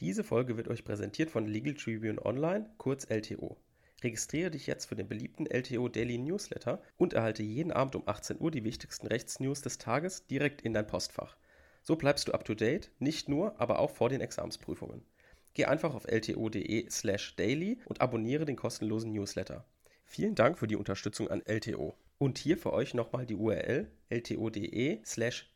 Diese Folge wird euch präsentiert von Legal Tribune Online, kurz LTO. Registriere dich jetzt für den beliebten LTO Daily Newsletter und erhalte jeden Abend um 18 Uhr die wichtigsten Rechtsnews des Tages direkt in dein Postfach. So bleibst du up to date, nicht nur, aber auch vor den Examsprüfungen. Geh einfach auf lto.de/slash daily und abonniere den kostenlosen Newsletter. Vielen Dank für die Unterstützung an LTO. Und hier für euch nochmal die URL lto.de/slash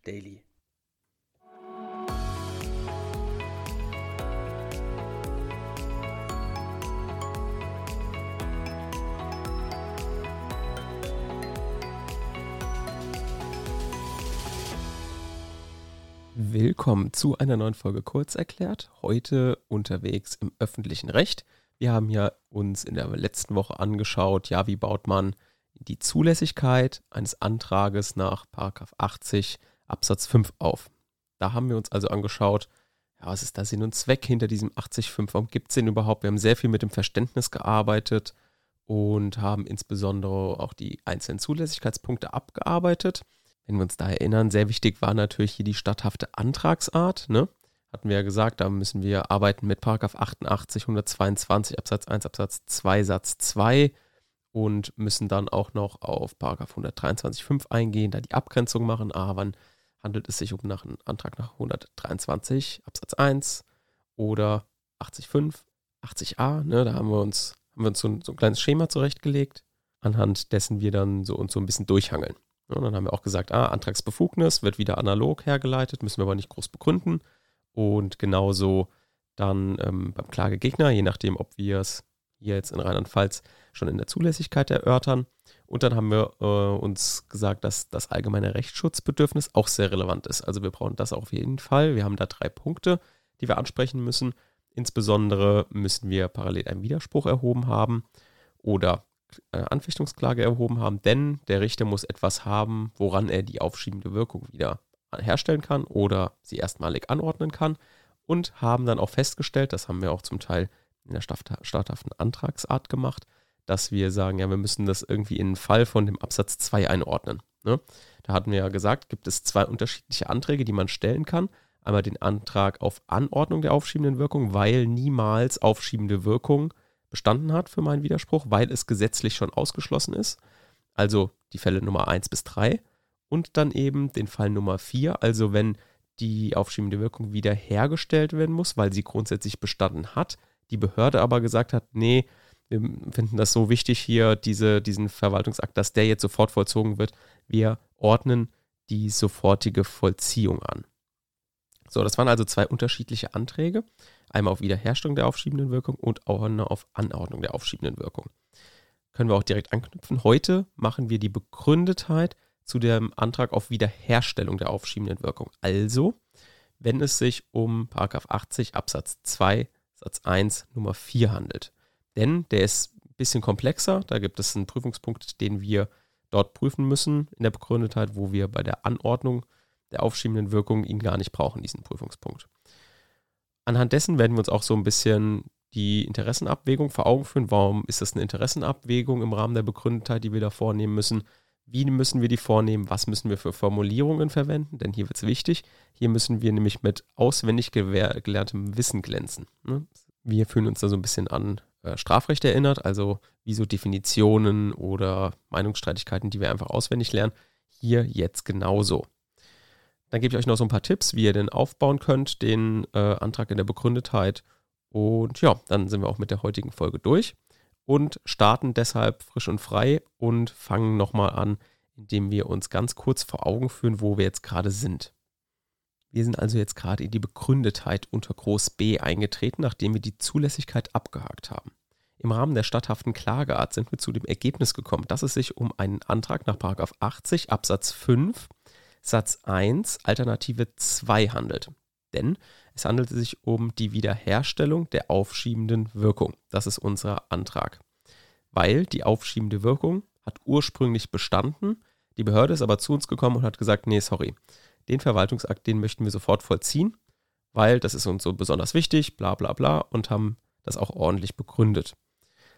Willkommen zu einer neuen Folge Kurz erklärt. Heute unterwegs im öffentlichen Recht. Wir haben ja uns in der letzten Woche angeschaut, ja, wie baut man die Zulässigkeit eines Antrages nach 80 Absatz 5 auf. Da haben wir uns also angeschaut, ja, was ist da Sinn und Zweck hinter diesem 80.5? Warum gibt es den überhaupt? Wir haben sehr viel mit dem Verständnis gearbeitet und haben insbesondere auch die einzelnen Zulässigkeitspunkte abgearbeitet wenn wir uns da erinnern, sehr wichtig war natürlich hier die statthafte Antragsart. Ne? Hatten wir ja gesagt, da müssen wir arbeiten mit 88 122 Absatz 1 Absatz 2 Satz 2 und müssen dann auch noch auf 123 5 eingehen, da die Abgrenzung machen. Ah, wann handelt es sich um nach einen Antrag nach 123 Absatz 1 oder 80.5, 80a, ne, da haben wir uns, haben wir uns so ein, so ein kleines Schema zurechtgelegt, anhand dessen wir dann so uns so ein bisschen durchhangeln. Und dann haben wir auch gesagt, ah, Antragsbefugnis wird wieder analog hergeleitet, müssen wir aber nicht groß begründen. Und genauso dann ähm, beim Klagegegner, je nachdem, ob wir es jetzt in Rheinland-Pfalz schon in der Zulässigkeit erörtern. Und dann haben wir äh, uns gesagt, dass das allgemeine Rechtsschutzbedürfnis auch sehr relevant ist. Also wir brauchen das auf jeden Fall. Wir haben da drei Punkte, die wir ansprechen müssen. Insbesondere müssen wir parallel einen Widerspruch erhoben haben oder Anfechtungsklage erhoben haben, denn der Richter muss etwas haben, woran er die aufschiebende Wirkung wieder herstellen kann oder sie erstmalig anordnen kann und haben dann auch festgestellt, das haben wir auch zum Teil in der statthaften Antragsart gemacht, dass wir sagen, ja, wir müssen das irgendwie in den Fall von dem Absatz 2 einordnen. Ne? Da hatten wir ja gesagt, gibt es zwei unterschiedliche Anträge, die man stellen kann. Einmal den Antrag auf Anordnung der aufschiebenden Wirkung, weil niemals aufschiebende Wirkung bestanden hat für meinen Widerspruch, weil es gesetzlich schon ausgeschlossen ist. Also die Fälle Nummer 1 bis 3 und dann eben den Fall Nummer 4, also wenn die aufschiebende Wirkung wiederhergestellt werden muss, weil sie grundsätzlich bestanden hat, die Behörde aber gesagt hat, nee, wir finden das so wichtig hier, diese, diesen Verwaltungsakt, dass der jetzt sofort vollzogen wird. Wir ordnen die sofortige Vollziehung an. So, das waren also zwei unterschiedliche Anträge. Einmal auf Wiederherstellung der aufschiebenden Wirkung und auch auf Anordnung der aufschiebenden Wirkung. Können wir auch direkt anknüpfen. Heute machen wir die Begründetheit zu dem Antrag auf Wiederherstellung der aufschiebenden Wirkung. Also, wenn es sich um 80 Absatz 2 Satz 1 Nummer 4 handelt. Denn der ist ein bisschen komplexer. Da gibt es einen Prüfungspunkt, den wir dort prüfen müssen in der Begründetheit, wo wir bei der Anordnung der aufschiebenden Wirkung ihn gar nicht brauchen, diesen Prüfungspunkt. Anhand dessen werden wir uns auch so ein bisschen die Interessenabwägung vor Augen führen. Warum ist das eine Interessenabwägung im Rahmen der Begründetheit, die wir da vornehmen müssen? Wie müssen wir die vornehmen? Was müssen wir für Formulierungen verwenden? Denn hier wird es wichtig. Hier müssen wir nämlich mit auswendig gelerntem Wissen glänzen. Ne? Wir fühlen uns da so ein bisschen an äh, Strafrecht erinnert, also wie so Definitionen oder Meinungsstreitigkeiten, die wir einfach auswendig lernen. Hier jetzt genauso. Dann gebe ich euch noch so ein paar Tipps, wie ihr den aufbauen könnt, den äh, Antrag in der Begründetheit. Und ja, dann sind wir auch mit der heutigen Folge durch und starten deshalb frisch und frei und fangen nochmal an, indem wir uns ganz kurz vor Augen führen, wo wir jetzt gerade sind. Wir sind also jetzt gerade in die Begründetheit unter Groß B eingetreten, nachdem wir die Zulässigkeit abgehakt haben. Im Rahmen der statthaften Klageart sind wir zu dem Ergebnis gekommen, dass es sich um einen Antrag nach 80 Absatz 5 Satz 1 Alternative 2 handelt. Denn es handelt sich um die Wiederherstellung der aufschiebenden Wirkung. Das ist unser Antrag. Weil die aufschiebende Wirkung hat ursprünglich bestanden, die Behörde ist aber zu uns gekommen und hat gesagt, nee, sorry, den Verwaltungsakt, den möchten wir sofort vollziehen, weil das ist uns so besonders wichtig, bla bla bla, und haben das auch ordentlich begründet.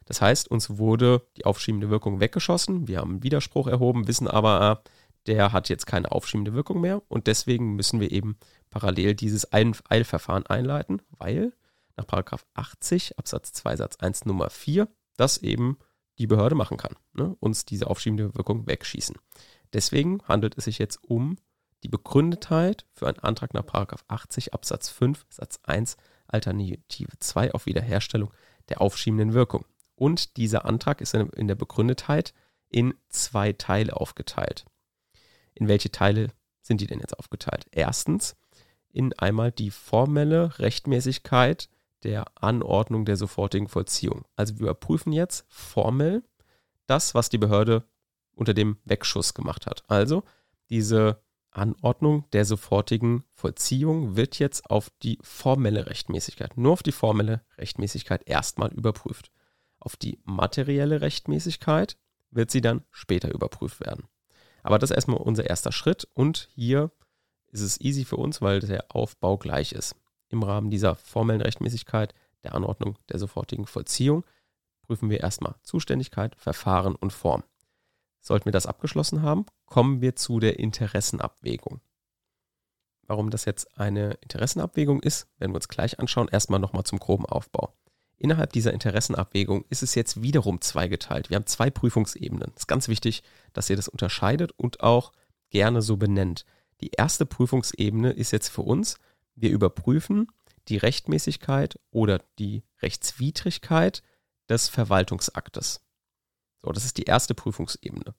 Das heißt, uns wurde die aufschiebende Wirkung weggeschossen, wir haben Widerspruch erhoben, wissen aber, ah, der hat jetzt keine aufschiebende Wirkung mehr und deswegen müssen wir eben parallel dieses Eilverfahren einleiten, weil nach 80 Absatz 2 Satz 1 Nummer 4, das eben die Behörde machen kann, ne, uns diese aufschiebende Wirkung wegschießen. Deswegen handelt es sich jetzt um die Begründetheit für einen Antrag nach 80 Absatz 5 Satz 1 Alternative 2 auf Wiederherstellung der aufschiebenden Wirkung. Und dieser Antrag ist in der Begründetheit in zwei Teile aufgeteilt. In welche Teile sind die denn jetzt aufgeteilt? Erstens in einmal die formelle Rechtmäßigkeit der Anordnung der sofortigen Vollziehung. Also wir überprüfen jetzt formell das, was die Behörde unter dem Wegschuss gemacht hat. Also diese Anordnung der sofortigen Vollziehung wird jetzt auf die formelle Rechtmäßigkeit, nur auf die formelle Rechtmäßigkeit erstmal überprüft. Auf die materielle Rechtmäßigkeit wird sie dann später überprüft werden. Aber das ist erstmal unser erster Schritt und hier ist es easy für uns, weil der Aufbau gleich ist. Im Rahmen dieser formellen Rechtmäßigkeit der Anordnung der sofortigen Vollziehung prüfen wir erstmal Zuständigkeit, Verfahren und Form. Sollten wir das abgeschlossen haben, kommen wir zu der Interessenabwägung. Warum das jetzt eine Interessenabwägung ist, werden wir uns gleich anschauen. Erstmal nochmal zum groben Aufbau. Innerhalb dieser Interessenabwägung ist es jetzt wiederum zweigeteilt. Wir haben zwei Prüfungsebenen. Es ist ganz wichtig, dass ihr das unterscheidet und auch gerne so benennt. Die erste Prüfungsebene ist jetzt für uns, wir überprüfen die Rechtmäßigkeit oder die Rechtswidrigkeit des Verwaltungsaktes. So, das ist die erste Prüfungsebene.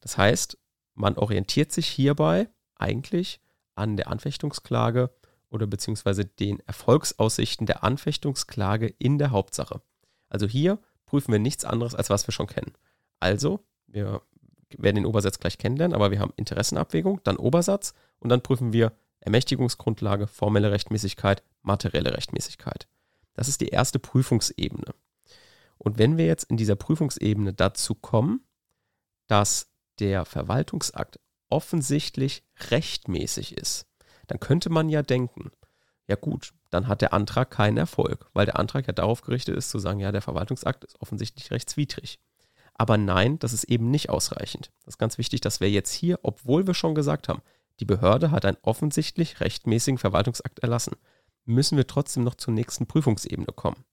Das heißt, man orientiert sich hierbei eigentlich an der Anfechtungsklage oder beziehungsweise den Erfolgsaussichten der Anfechtungsklage in der Hauptsache. Also hier prüfen wir nichts anderes, als was wir schon kennen. Also, wir werden den Obersatz gleich kennenlernen, aber wir haben Interessenabwägung, dann Obersatz und dann prüfen wir Ermächtigungsgrundlage, formelle Rechtmäßigkeit, materielle Rechtmäßigkeit. Das ist die erste Prüfungsebene. Und wenn wir jetzt in dieser Prüfungsebene dazu kommen, dass der Verwaltungsakt offensichtlich rechtmäßig ist, dann könnte man ja denken, ja gut, dann hat der Antrag keinen Erfolg, weil der Antrag ja darauf gerichtet ist zu sagen, ja, der Verwaltungsakt ist offensichtlich rechtswidrig. Aber nein, das ist eben nicht ausreichend. Das ist ganz wichtig, dass wir jetzt hier, obwohl wir schon gesagt haben, die Behörde hat einen offensichtlich rechtmäßigen Verwaltungsakt erlassen, müssen wir trotzdem noch zur nächsten Prüfungsebene kommen.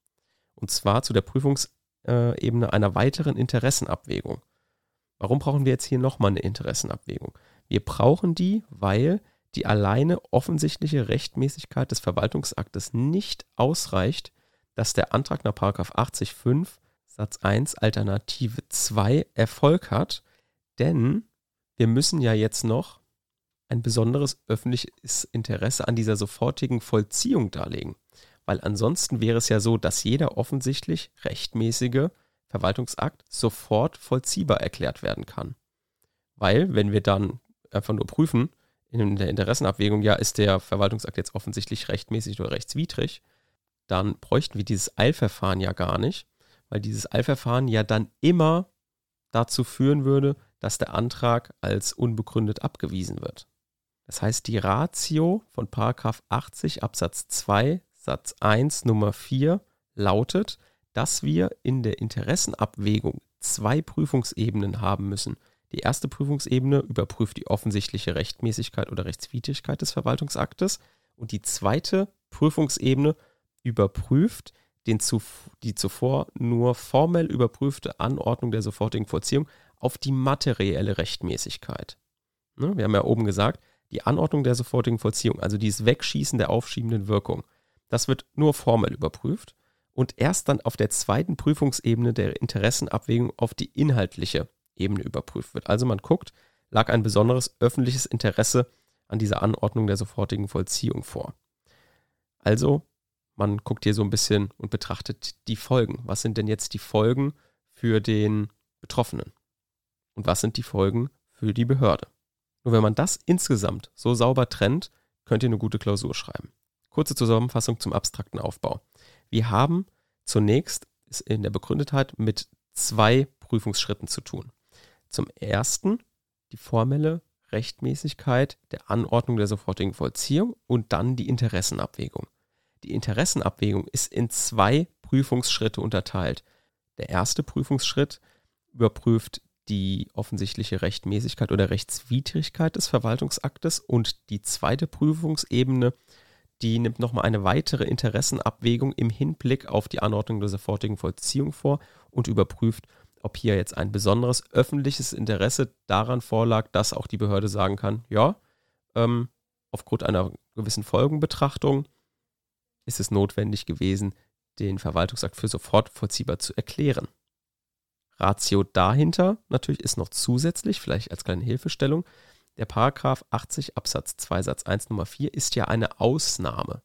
Und zwar zu der Prüfungsebene Ebene einer weiteren Interessenabwägung. Warum brauchen wir jetzt hier nochmal eine Interessenabwägung? Wir brauchen die, weil die alleine offensichtliche Rechtmäßigkeit des Verwaltungsaktes nicht ausreicht, dass der Antrag nach 80.5 Satz 1 Alternative 2 Erfolg hat, denn wir müssen ja jetzt noch ein besonderes öffentliches Interesse an dieser sofortigen Vollziehung darlegen weil ansonsten wäre es ja so, dass jeder offensichtlich rechtmäßige Verwaltungsakt sofort vollziehbar erklärt werden kann. Weil, wenn wir dann einfach nur prüfen, in der Interessenabwägung, ja, ist der Verwaltungsakt jetzt offensichtlich rechtmäßig oder rechtswidrig, dann bräuchten wir dieses Eilverfahren ja gar nicht, weil dieses Eilverfahren ja dann immer dazu führen würde, dass der Antrag als unbegründet abgewiesen wird. Das heißt, die Ratio von 80 Absatz 2 Satz 1 Nummer 4 lautet, dass wir in der Interessenabwägung zwei Prüfungsebenen haben müssen. Die erste Prüfungsebene überprüft die offensichtliche Rechtmäßigkeit oder Rechtswidrigkeit des Verwaltungsaktes und die zweite Prüfungsebene überprüft den zu, die zuvor nur formell überprüfte Anordnung der sofortigen Vollziehung auf die materielle Rechtmäßigkeit. Ne, wir haben ja oben gesagt, die Anordnung der sofortigen Vollziehung, also dieses Wegschießen der aufschiebenden Wirkung, das wird nur formell überprüft und erst dann auf der zweiten Prüfungsebene der Interessenabwägung auf die inhaltliche Ebene überprüft wird. Also man guckt, lag ein besonderes öffentliches Interesse an dieser Anordnung der sofortigen Vollziehung vor. Also man guckt hier so ein bisschen und betrachtet die Folgen. Was sind denn jetzt die Folgen für den Betroffenen? Und was sind die Folgen für die Behörde? Nur wenn man das insgesamt so sauber trennt, könnt ihr eine gute Klausur schreiben. Kurze Zusammenfassung zum abstrakten Aufbau. Wir haben zunächst in der Begründetheit mit zwei Prüfungsschritten zu tun. Zum ersten die formelle Rechtmäßigkeit der Anordnung der sofortigen Vollziehung und dann die Interessenabwägung. Die Interessenabwägung ist in zwei Prüfungsschritte unterteilt. Der erste Prüfungsschritt überprüft die offensichtliche Rechtmäßigkeit oder Rechtswidrigkeit des Verwaltungsaktes und die zweite Prüfungsebene die nimmt nochmal eine weitere Interessenabwägung im Hinblick auf die Anordnung der sofortigen Vollziehung vor und überprüft, ob hier jetzt ein besonderes öffentliches Interesse daran vorlag, dass auch die Behörde sagen kann, ja, ähm, aufgrund einer gewissen Folgenbetrachtung ist es notwendig gewesen, den Verwaltungsakt für sofort vollziehbar zu erklären. Ratio dahinter natürlich ist noch zusätzlich, vielleicht als kleine Hilfestellung, der Paragraph 80 Absatz 2 Satz 1 Nummer 4 ist ja eine Ausnahme.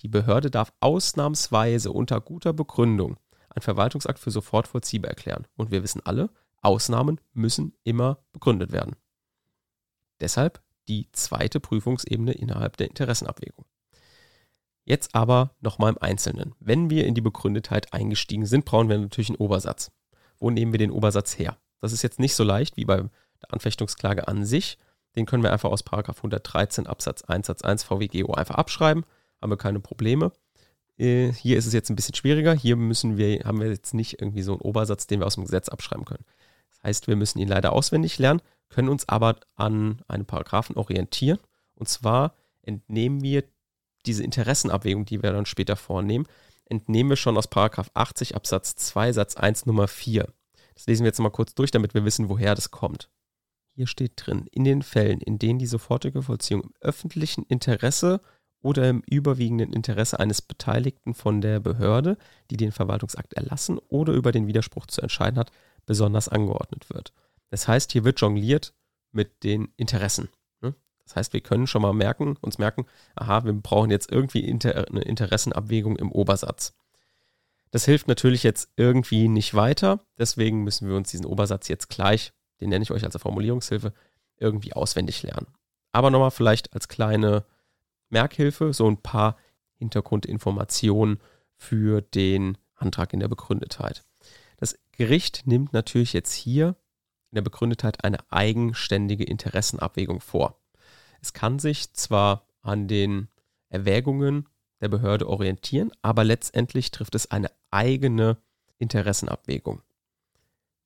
Die Behörde darf ausnahmsweise unter guter Begründung einen Verwaltungsakt für sofort vollziehbar erklären. Und wir wissen alle, Ausnahmen müssen immer begründet werden. Deshalb die zweite Prüfungsebene innerhalb der Interessenabwägung. Jetzt aber nochmal im Einzelnen. Wenn wir in die Begründetheit eingestiegen sind, brauchen wir natürlich einen Obersatz. Wo nehmen wir den Obersatz her? Das ist jetzt nicht so leicht wie bei der Anfechtungsklage an sich, den können wir einfach aus 113 Absatz 1 Satz 1 VWGO einfach abschreiben, haben wir keine Probleme. Äh, hier ist es jetzt ein bisschen schwieriger. Hier müssen wir, haben wir jetzt nicht irgendwie so einen Obersatz, den wir aus dem Gesetz abschreiben können. Das heißt, wir müssen ihn leider auswendig lernen, können uns aber an einem Paragraphen orientieren. Und zwar entnehmen wir diese Interessenabwägung, die wir dann später vornehmen, entnehmen wir schon aus Paragraph 80 Absatz 2 Satz 1 Nummer 4. Das lesen wir jetzt mal kurz durch, damit wir wissen, woher das kommt. Hier steht drin, in den Fällen, in denen die sofortige Vollziehung im öffentlichen Interesse oder im überwiegenden Interesse eines Beteiligten von der Behörde, die den Verwaltungsakt erlassen oder über den Widerspruch zu entscheiden hat, besonders angeordnet wird. Das heißt, hier wird jongliert mit den Interessen. Ne? Das heißt, wir können schon mal merken, uns merken, aha, wir brauchen jetzt irgendwie eine Interessenabwägung im Obersatz. Das hilft natürlich jetzt irgendwie nicht weiter, deswegen müssen wir uns diesen Obersatz jetzt gleich den nenne ich euch als Formulierungshilfe, irgendwie auswendig lernen. Aber nochmal vielleicht als kleine Merkhilfe so ein paar Hintergrundinformationen für den Antrag in der Begründetheit. Das Gericht nimmt natürlich jetzt hier in der Begründetheit eine eigenständige Interessenabwägung vor. Es kann sich zwar an den Erwägungen der Behörde orientieren, aber letztendlich trifft es eine eigene Interessenabwägung.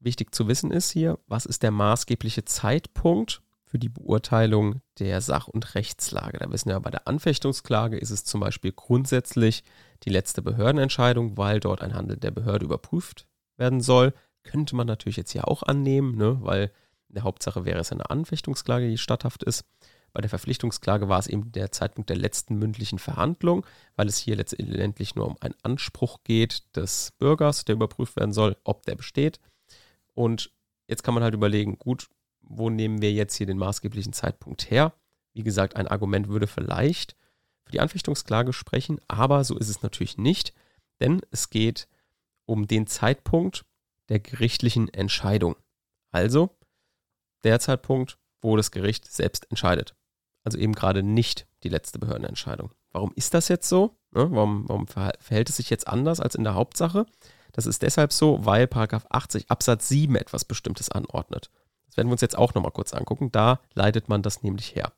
Wichtig zu wissen ist hier, was ist der maßgebliche Zeitpunkt für die Beurteilung der Sach- und Rechtslage. Da wissen wir, bei der Anfechtungsklage ist es zum Beispiel grundsätzlich die letzte Behördenentscheidung, weil dort ein Handeln der Behörde überprüft werden soll. Könnte man natürlich jetzt hier auch annehmen, ne, weil in der Hauptsache wäre es eine Anfechtungsklage, die statthaft ist. Bei der Verpflichtungsklage war es eben der Zeitpunkt der letzten mündlichen Verhandlung, weil es hier letztendlich nur um einen Anspruch geht des Bürgers, der überprüft werden soll, ob der besteht. Und jetzt kann man halt überlegen, gut, wo nehmen wir jetzt hier den maßgeblichen Zeitpunkt her? Wie gesagt, ein Argument würde vielleicht für die Anfechtungsklage sprechen, aber so ist es natürlich nicht, denn es geht um den Zeitpunkt der gerichtlichen Entscheidung. Also der Zeitpunkt, wo das Gericht selbst entscheidet. Also eben gerade nicht die letzte Behördenentscheidung. Warum ist das jetzt so? Ne, warum, warum verhält es sich jetzt anders als in der Hauptsache? Das ist deshalb so, weil 80 Absatz 7 etwas Bestimmtes anordnet. Das werden wir uns jetzt auch nochmal kurz angucken. Da leitet man das nämlich her.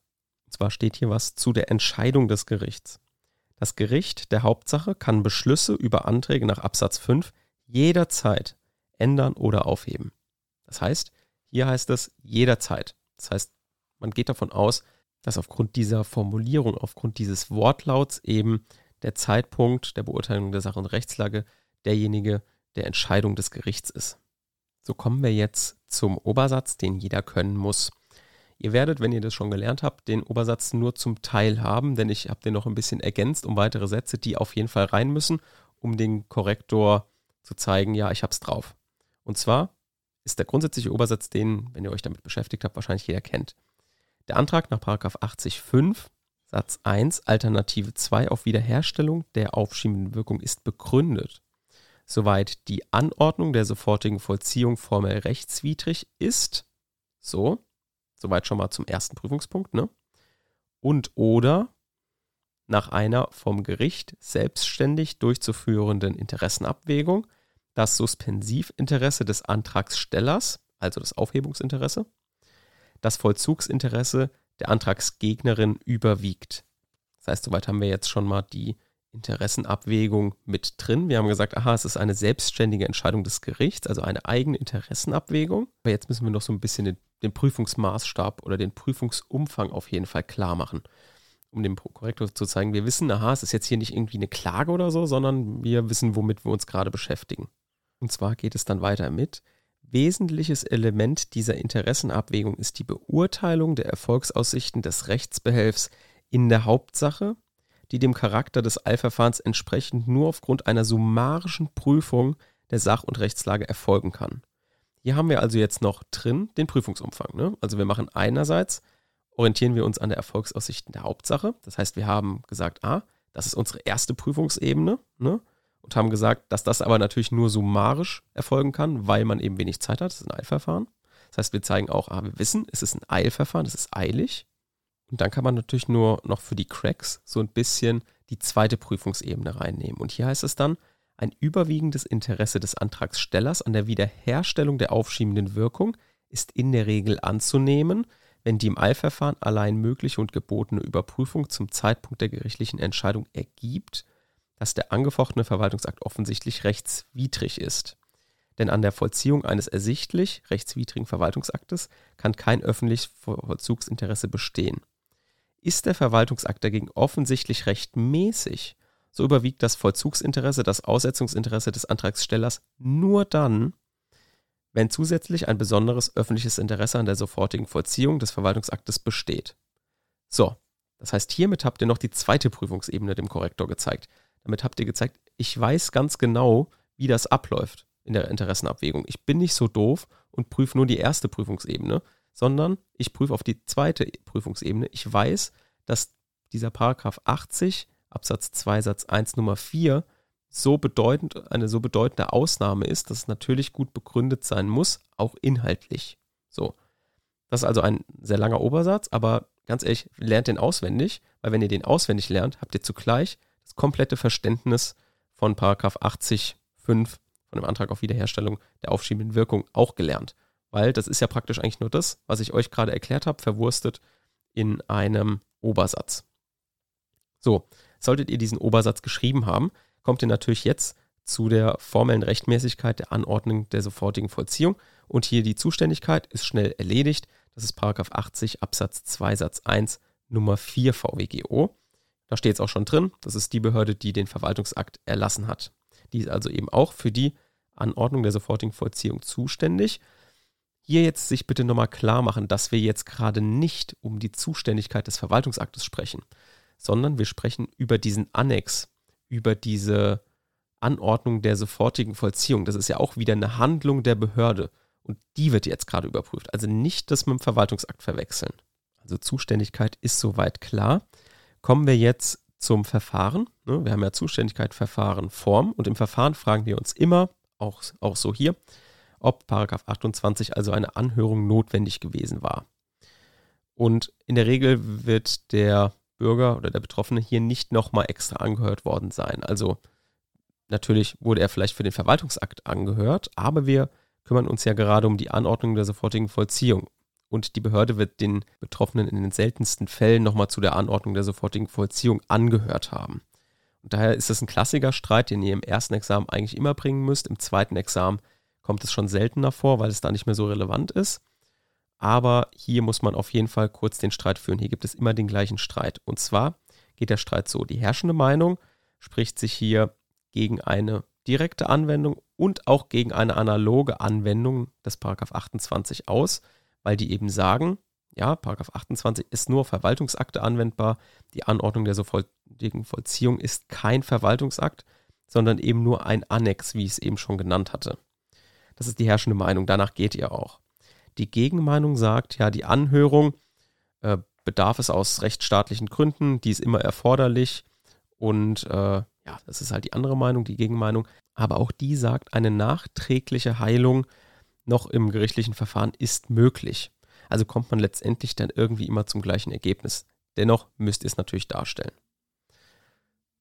Und zwar steht hier was zu der Entscheidung des Gerichts. Das Gericht der Hauptsache kann Beschlüsse über Anträge nach Absatz 5 jederzeit ändern oder aufheben. Das heißt, hier heißt es jederzeit. Das heißt, man geht davon aus, dass aufgrund dieser Formulierung, aufgrund dieses Wortlauts eben der Zeitpunkt der Beurteilung der Sache und Rechtslage derjenige der Entscheidung des Gerichts ist. So kommen wir jetzt zum Obersatz, den jeder können muss. Ihr werdet, wenn ihr das schon gelernt habt, den Obersatz nur zum Teil haben, denn ich habe den noch ein bisschen ergänzt um weitere Sätze, die auf jeden Fall rein müssen, um den Korrektor zu zeigen, ja, ich habe es drauf. Und zwar ist der grundsätzliche Obersatz, den, wenn ihr euch damit beschäftigt habt, wahrscheinlich jeder kennt. Der Antrag nach 80.5 Satz 1 Alternative 2 auf Wiederherstellung der aufschiebenden Wirkung ist begründet soweit die Anordnung der sofortigen Vollziehung formell rechtswidrig ist. So, soweit schon mal zum ersten Prüfungspunkt, ne? Und oder nach einer vom Gericht selbstständig durchzuführenden Interessenabwägung das Suspensivinteresse des Antragstellers, also das Aufhebungsinteresse, das Vollzugsinteresse der Antragsgegnerin überwiegt. Das heißt, soweit haben wir jetzt schon mal die Interessenabwägung mit drin. Wir haben gesagt, aha, es ist eine selbstständige Entscheidung des Gerichts, also eine eigene Interessenabwägung. Aber jetzt müssen wir noch so ein bisschen den, den Prüfungsmaßstab oder den Prüfungsumfang auf jeden Fall klar machen. um dem Korrektor zu zeigen, wir wissen, aha, es ist jetzt hier nicht irgendwie eine Klage oder so, sondern wir wissen, womit wir uns gerade beschäftigen. Und zwar geht es dann weiter mit, wesentliches Element dieser Interessenabwägung ist die Beurteilung der Erfolgsaussichten des Rechtsbehelfs in der Hauptsache, die dem Charakter des Eilverfahrens entsprechend nur aufgrund einer summarischen Prüfung der Sach- und Rechtslage erfolgen kann. Hier haben wir also jetzt noch drin den Prüfungsumfang. Ne? Also wir machen einerseits orientieren wir uns an der Erfolgsaussichten der Hauptsache. Das heißt, wir haben gesagt, ah, das ist unsere erste Prüfungsebene, ne? Und haben gesagt, dass das aber natürlich nur summarisch erfolgen kann, weil man eben wenig Zeit hat. Das ist ein Eilverfahren. Das heißt, wir zeigen auch, ah, wir wissen, es ist ein Eilverfahren, es ist eilig. Und dann kann man natürlich nur noch für die Cracks so ein bisschen die zweite Prüfungsebene reinnehmen. Und hier heißt es dann, ein überwiegendes Interesse des Antragstellers an der Wiederherstellung der aufschiebenden Wirkung ist in der Regel anzunehmen, wenn die im Eilverfahren allein mögliche und gebotene Überprüfung zum Zeitpunkt der gerichtlichen Entscheidung ergibt, dass der angefochtene Verwaltungsakt offensichtlich rechtswidrig ist. Denn an der Vollziehung eines ersichtlich rechtswidrigen Verwaltungsaktes kann kein öffentliches Vollzugsinteresse bestehen. Ist der Verwaltungsakt dagegen offensichtlich rechtmäßig, so überwiegt das Vollzugsinteresse das Aussetzungsinteresse des Antragstellers nur dann, wenn zusätzlich ein besonderes öffentliches Interesse an der sofortigen Vollziehung des Verwaltungsaktes besteht. So, das heißt, hiermit habt ihr noch die zweite Prüfungsebene dem Korrektor gezeigt. Damit habt ihr gezeigt, ich weiß ganz genau, wie das abläuft in der Interessenabwägung. Ich bin nicht so doof und prüfe nur die erste Prüfungsebene, sondern ich prüfe auf die zweite Prüfungsebene. Ich weiß, dass dieser Paragraph 80 Absatz 2 Satz 1 Nummer 4 so bedeutend, eine so bedeutende Ausnahme ist, dass es natürlich gut begründet sein muss, auch inhaltlich. So. Das ist also ein sehr langer Obersatz, aber ganz ehrlich, lernt den auswendig, weil wenn ihr den auswendig lernt, habt ihr zugleich das komplette Verständnis von Paragraph 80 5 von dem Antrag auf Wiederherstellung der aufschiebenden Wirkung auch gelernt. Weil das ist ja praktisch eigentlich nur das, was ich euch gerade erklärt habe, verwurstet in einem Obersatz. So, solltet ihr diesen Obersatz geschrieben haben, kommt ihr natürlich jetzt zu der formellen Rechtmäßigkeit der Anordnung der sofortigen Vollziehung. Und hier die Zuständigkeit ist schnell erledigt. Das ist 80 Absatz 2 Satz 1 Nummer 4 VWGO. Da steht es auch schon drin. Das ist die Behörde, die den Verwaltungsakt erlassen hat. Die ist also eben auch für die Anordnung der sofortigen Vollziehung zuständig. Hier jetzt sich bitte nochmal klar machen, dass wir jetzt gerade nicht um die Zuständigkeit des Verwaltungsaktes sprechen, sondern wir sprechen über diesen Annex über diese Anordnung der sofortigen Vollziehung. Das ist ja auch wieder eine Handlung der Behörde und die wird jetzt gerade überprüft. Also nicht das mit dem Verwaltungsakt verwechseln. Also Zuständigkeit ist soweit klar. Kommen wir jetzt zum Verfahren. Ne, wir haben ja Zuständigkeit, Verfahren, Form und im Verfahren fragen wir uns immer, auch, auch so hier, ob Paragraph 28 also eine Anhörung notwendig gewesen war. Und in der Regel wird der Bürger oder der Betroffene hier nicht nochmal extra angehört worden sein. Also natürlich wurde er vielleicht für den Verwaltungsakt angehört, aber wir kümmern uns ja gerade um die Anordnung der sofortigen Vollziehung. Und die Behörde wird den Betroffenen in den seltensten Fällen nochmal zu der Anordnung der sofortigen Vollziehung angehört haben. Und daher ist es ein klassischer Streit, den ihr im ersten Examen eigentlich immer bringen müsst. Im zweiten Examen kommt es schon seltener vor, weil es da nicht mehr so relevant ist. Aber hier muss man auf jeden Fall kurz den Streit führen. Hier gibt es immer den gleichen Streit. Und zwar geht der Streit so. Die herrschende Meinung spricht sich hier gegen eine direkte Anwendung und auch gegen eine analoge Anwendung des Paragraph 28 aus, weil die eben sagen, ja, Paragraph 28 ist nur Verwaltungsakte anwendbar. Die Anordnung der sofortigen Vollziehung ist kein Verwaltungsakt, sondern eben nur ein Annex, wie ich es eben schon genannt hatte. Das ist die herrschende Meinung. Danach geht ihr auch. Die Gegenmeinung sagt, ja, die Anhörung äh, bedarf es aus rechtsstaatlichen Gründen, die ist immer erforderlich und äh, ja, das ist halt die andere Meinung, die Gegenmeinung. Aber auch die sagt, eine nachträgliche Heilung noch im gerichtlichen Verfahren ist möglich. Also kommt man letztendlich dann irgendwie immer zum gleichen Ergebnis. Dennoch müsst ihr es natürlich darstellen.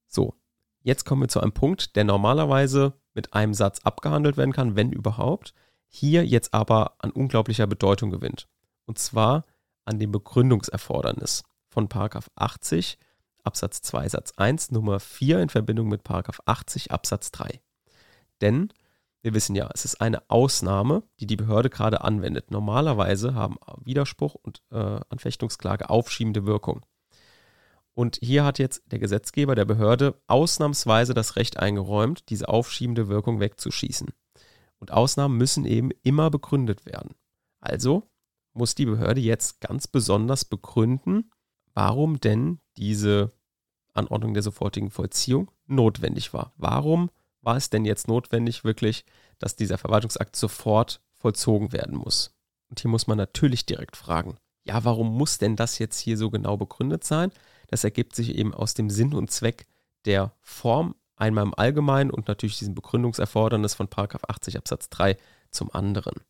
So, jetzt kommen wir zu einem Punkt, der normalerweise mit einem Satz abgehandelt werden kann, wenn überhaupt hier jetzt aber an unglaublicher Bedeutung gewinnt. Und zwar an dem Begründungserfordernis von 80 Absatz 2 Satz 1 Nummer 4 in Verbindung mit 80 Absatz 3. Denn wir wissen ja, es ist eine Ausnahme, die die Behörde gerade anwendet. Normalerweise haben Widerspruch und äh, Anfechtungsklage aufschiebende Wirkung. Und hier hat jetzt der Gesetzgeber der Behörde ausnahmsweise das Recht eingeräumt, diese aufschiebende Wirkung wegzuschießen. Und Ausnahmen müssen eben immer begründet werden. Also muss die Behörde jetzt ganz besonders begründen, warum denn diese Anordnung der sofortigen Vollziehung notwendig war. Warum war es denn jetzt notwendig, wirklich, dass dieser Verwaltungsakt sofort vollzogen werden muss? Und hier muss man natürlich direkt fragen, ja, warum muss denn das jetzt hier so genau begründet sein? Das ergibt sich eben aus dem Sinn und Zweck der Form, einmal im Allgemeinen und natürlich diesem Begründungserfordernis von 80 Absatz 3 zum anderen.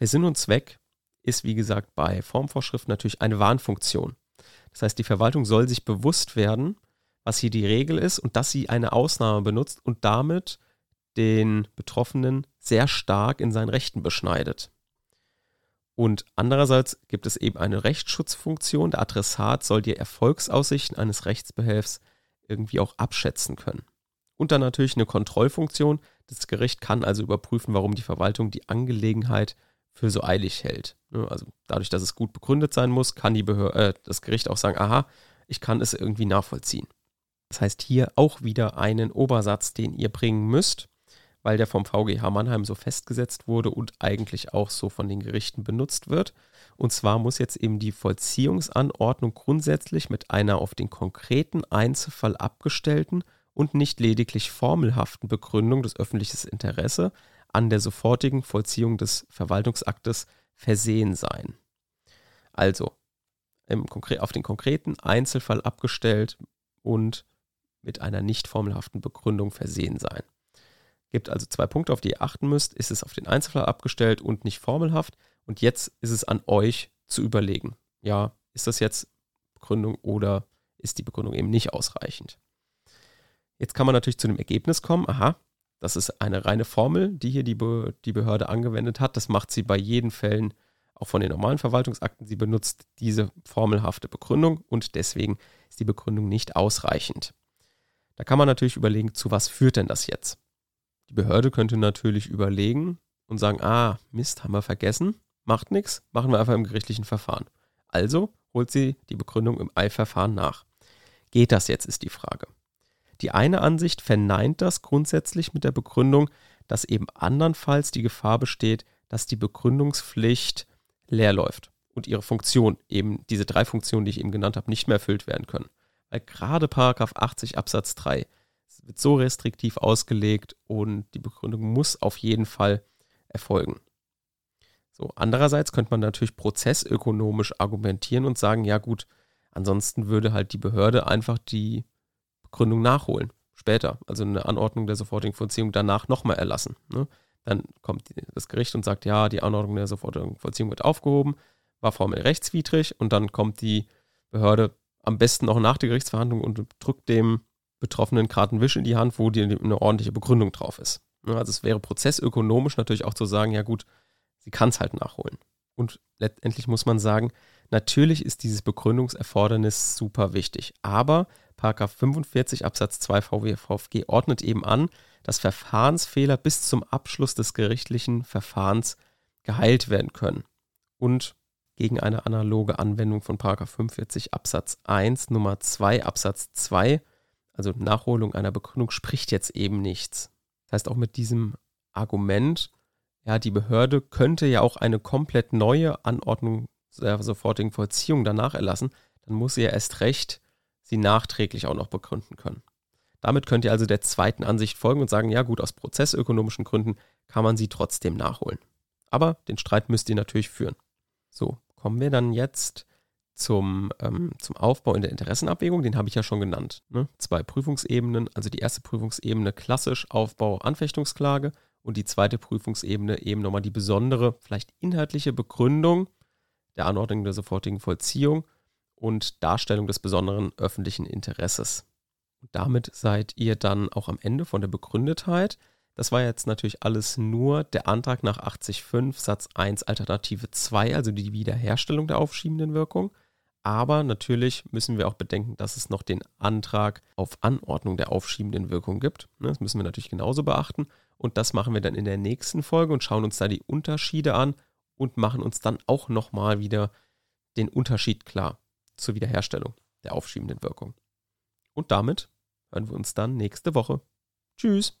Der Sinn und Zweck ist, wie gesagt, bei Formvorschriften natürlich eine Warnfunktion. Das heißt, die Verwaltung soll sich bewusst werden, was hier die Regel ist und dass sie eine Ausnahme benutzt und damit den Betroffenen sehr stark in seinen Rechten beschneidet. Und andererseits gibt es eben eine Rechtsschutzfunktion. Der Adressat soll die Erfolgsaussichten eines Rechtsbehelfs irgendwie auch abschätzen können. Und dann natürlich eine Kontrollfunktion. Das Gericht kann also überprüfen, warum die Verwaltung die Angelegenheit für so eilig hält. Ne, also dadurch, dass es gut begründet sein muss, kann die Behör äh, das Gericht auch sagen, aha, ich kann es irgendwie nachvollziehen. Das heißt hier auch wieder einen Obersatz, den ihr bringen müsst weil der vom VGH Mannheim so festgesetzt wurde und eigentlich auch so von den Gerichten benutzt wird. Und zwar muss jetzt eben die Vollziehungsanordnung grundsätzlich mit einer auf den konkreten Einzelfall abgestellten und nicht lediglich formelhaften Begründung des öffentlichen Interesse an der sofortigen Vollziehung des Verwaltungsaktes versehen sein. Also auf den konkreten Einzelfall abgestellt und mit einer nicht formelhaften Begründung versehen sein. Gibt also zwei Punkte, auf die ihr achten müsst. Ist es auf den Einzelfall abgestellt und nicht formelhaft? Und jetzt ist es an euch zu überlegen. Ja, ist das jetzt Begründung oder ist die Begründung eben nicht ausreichend? Jetzt kann man natürlich zu dem Ergebnis kommen, aha, das ist eine reine Formel, die hier die, Be die Behörde angewendet hat. Das macht sie bei jeden Fällen, auch von den normalen Verwaltungsakten. Sie benutzt diese formelhafte Begründung und deswegen ist die Begründung nicht ausreichend. Da kann man natürlich überlegen, zu was führt denn das jetzt? Die Behörde könnte natürlich überlegen und sagen, ah, Mist, haben wir vergessen, macht nichts, machen wir einfach im gerichtlichen Verfahren. Also holt sie die Begründung im Eilverfahren nach. Geht das jetzt, ist die Frage. Die eine Ansicht verneint das grundsätzlich mit der Begründung, dass eben andernfalls die Gefahr besteht, dass die Begründungspflicht leer läuft und ihre Funktion, eben diese drei Funktionen, die ich eben genannt habe, nicht mehr erfüllt werden können. Weil gerade Paragraph 80 Absatz 3 es wird so restriktiv ausgelegt und die Begründung muss auf jeden Fall erfolgen. So, andererseits könnte man natürlich prozessökonomisch argumentieren und sagen, ja gut, ansonsten würde halt die Behörde einfach die Begründung nachholen, später, also eine Anordnung der sofortigen Vollziehung danach nochmal erlassen. Ne? Dann kommt das Gericht und sagt, ja, die Anordnung der sofortigen Vollziehung wird aufgehoben, war formell rechtswidrig und dann kommt die Behörde am besten auch nach der Gerichtsverhandlung und drückt dem Betroffenen gerade einen Wisch in die Hand, wo die eine ordentliche Begründung drauf ist. Also es wäre prozessökonomisch natürlich auch zu sagen, ja gut, sie kann es halt nachholen. Und letztendlich muss man sagen, natürlich ist dieses Begründungserfordernis super wichtig. Aber Paragraph 45 Absatz 2 VWVFG ordnet eben an, dass Verfahrensfehler bis zum Abschluss des gerichtlichen Verfahrens geheilt werden können. Und gegen eine analoge Anwendung von Paragraph 45 Absatz 1 Nummer 2 Absatz 2 also Nachholung einer Begründung, spricht jetzt eben nichts. Das heißt, auch mit diesem Argument, ja, die Behörde könnte ja auch eine komplett neue Anordnung der sofortigen Vollziehung danach erlassen, dann muss sie ja erst recht sie nachträglich auch noch begründen können. Damit könnt ihr also der zweiten Ansicht folgen und sagen, ja gut, aus prozessökonomischen Gründen kann man sie trotzdem nachholen. Aber den Streit müsst ihr natürlich führen. So, kommen wir dann jetzt zum, ähm, zum Aufbau in der Interessenabwägung, den habe ich ja schon genannt. Ne? Zwei Prüfungsebenen, also die erste Prüfungsebene klassisch Aufbau Anfechtungsklage und die zweite Prüfungsebene eben nochmal die besondere, vielleicht inhaltliche Begründung der Anordnung der sofortigen Vollziehung und Darstellung des besonderen öffentlichen Interesses. Und damit seid ihr dann auch am Ende von der Begründetheit. Das war jetzt natürlich alles nur der Antrag nach 80.5 Satz 1 Alternative 2, also die Wiederherstellung der aufschiebenden Wirkung. Aber natürlich müssen wir auch bedenken, dass es noch den Antrag auf Anordnung der aufschiebenden Wirkung gibt. Ne, das müssen wir natürlich genauso beachten. Und das machen wir dann in der nächsten Folge und schauen uns da die Unterschiede an und machen uns dann auch nochmal wieder den Unterschied klar zur Wiederherstellung. der aufschiebenden Wirkung. Und damit hören wir uns dann nächste Woche. Tschüss.